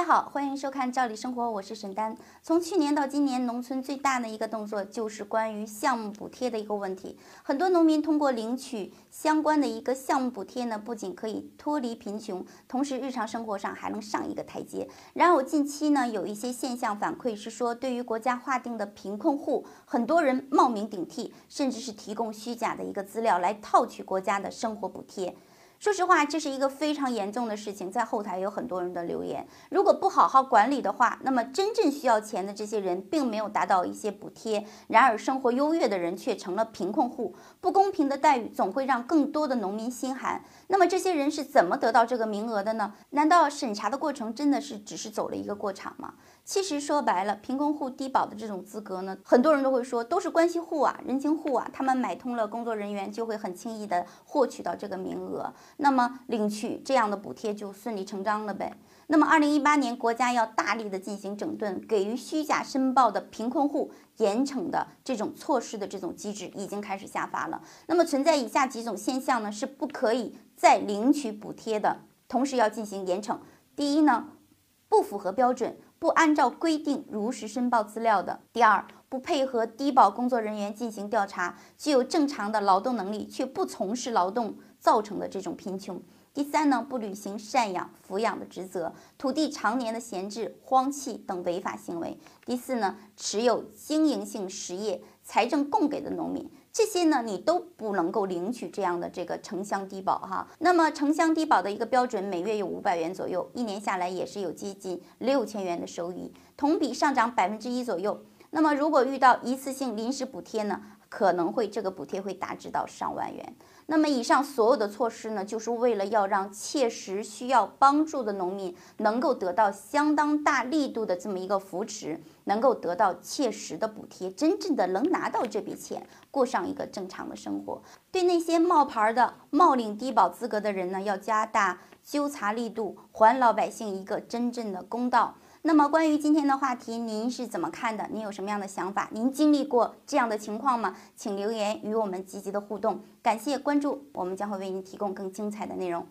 大家好，欢迎收看《赵理生活》，我是沈丹。从去年到今年，农村最大的一个动作就是关于项目补贴的一个问题。很多农民通过领取相关的一个项目补贴呢，不仅可以脱离贫穷，同时日常生活上还能上一个台阶。然而，近期呢，有一些现象反馈是说，对于国家划定的贫困户，很多人冒名顶替，甚至是提供虚假的一个资料来套取国家的生活补贴。说实话，这是一个非常严重的事情，在后台有很多人的留言。如果不好好管理的话，那么真正需要钱的这些人并没有达到一些补贴，然而生活优越的人却成了贫困户。不公平的待遇总会让更多的农民心寒。那么这些人是怎么得到这个名额的呢？难道审查的过程真的是只是走了一个过场吗？其实说白了，贫困户低保的这种资格呢，很多人都会说都是关系户啊、人情户啊，他们买通了工作人员，就会很轻易的获取到这个名额，那么领取这样的补贴就顺理成章了呗。那么，二零一八年国家要大力的进行整顿，给予虚假申报的贫困户严惩的这种措施的这种机制已经开始下发了。那么存在以下几种现象呢，是不可以再领取补贴的，同时要进行严惩。第一呢，不符合标准。不按照规定如实申报资料的；第二，不配合低保工作人员进行调查，具有正常的劳动能力却不从事劳动造成的这种贫穷；第三呢，不履行赡养抚养的职责，土地常年的闲置荒弃等违法行为；第四呢，持有经营性实业、财政供给的农民。这些呢，你都不能够领取这样的这个城乡低保哈。那么城乡低保的一个标准，每月有五百元左右，一年下来也是有接近六千元的收益，同比上涨百分之一左右。那么如果遇到一次性临时补贴呢？可能会这个补贴会达至到上万元。那么以上所有的措施呢，就是为了要让切实需要帮助的农民能够得到相当大力度的这么一个扶持，能够得到切实的补贴，真正的能拿到这笔钱，过上一个正常的生活。对那些冒牌的冒领低保资格的人呢，要加大纠察力度，还老百姓一个真正的公道。那么关于今天的话题，您是怎么看的？您有什么样的想法？您经历过这样的情况吗？请留言与我们积极的互动。感谢关注，我们将会为您提供更精彩的内容。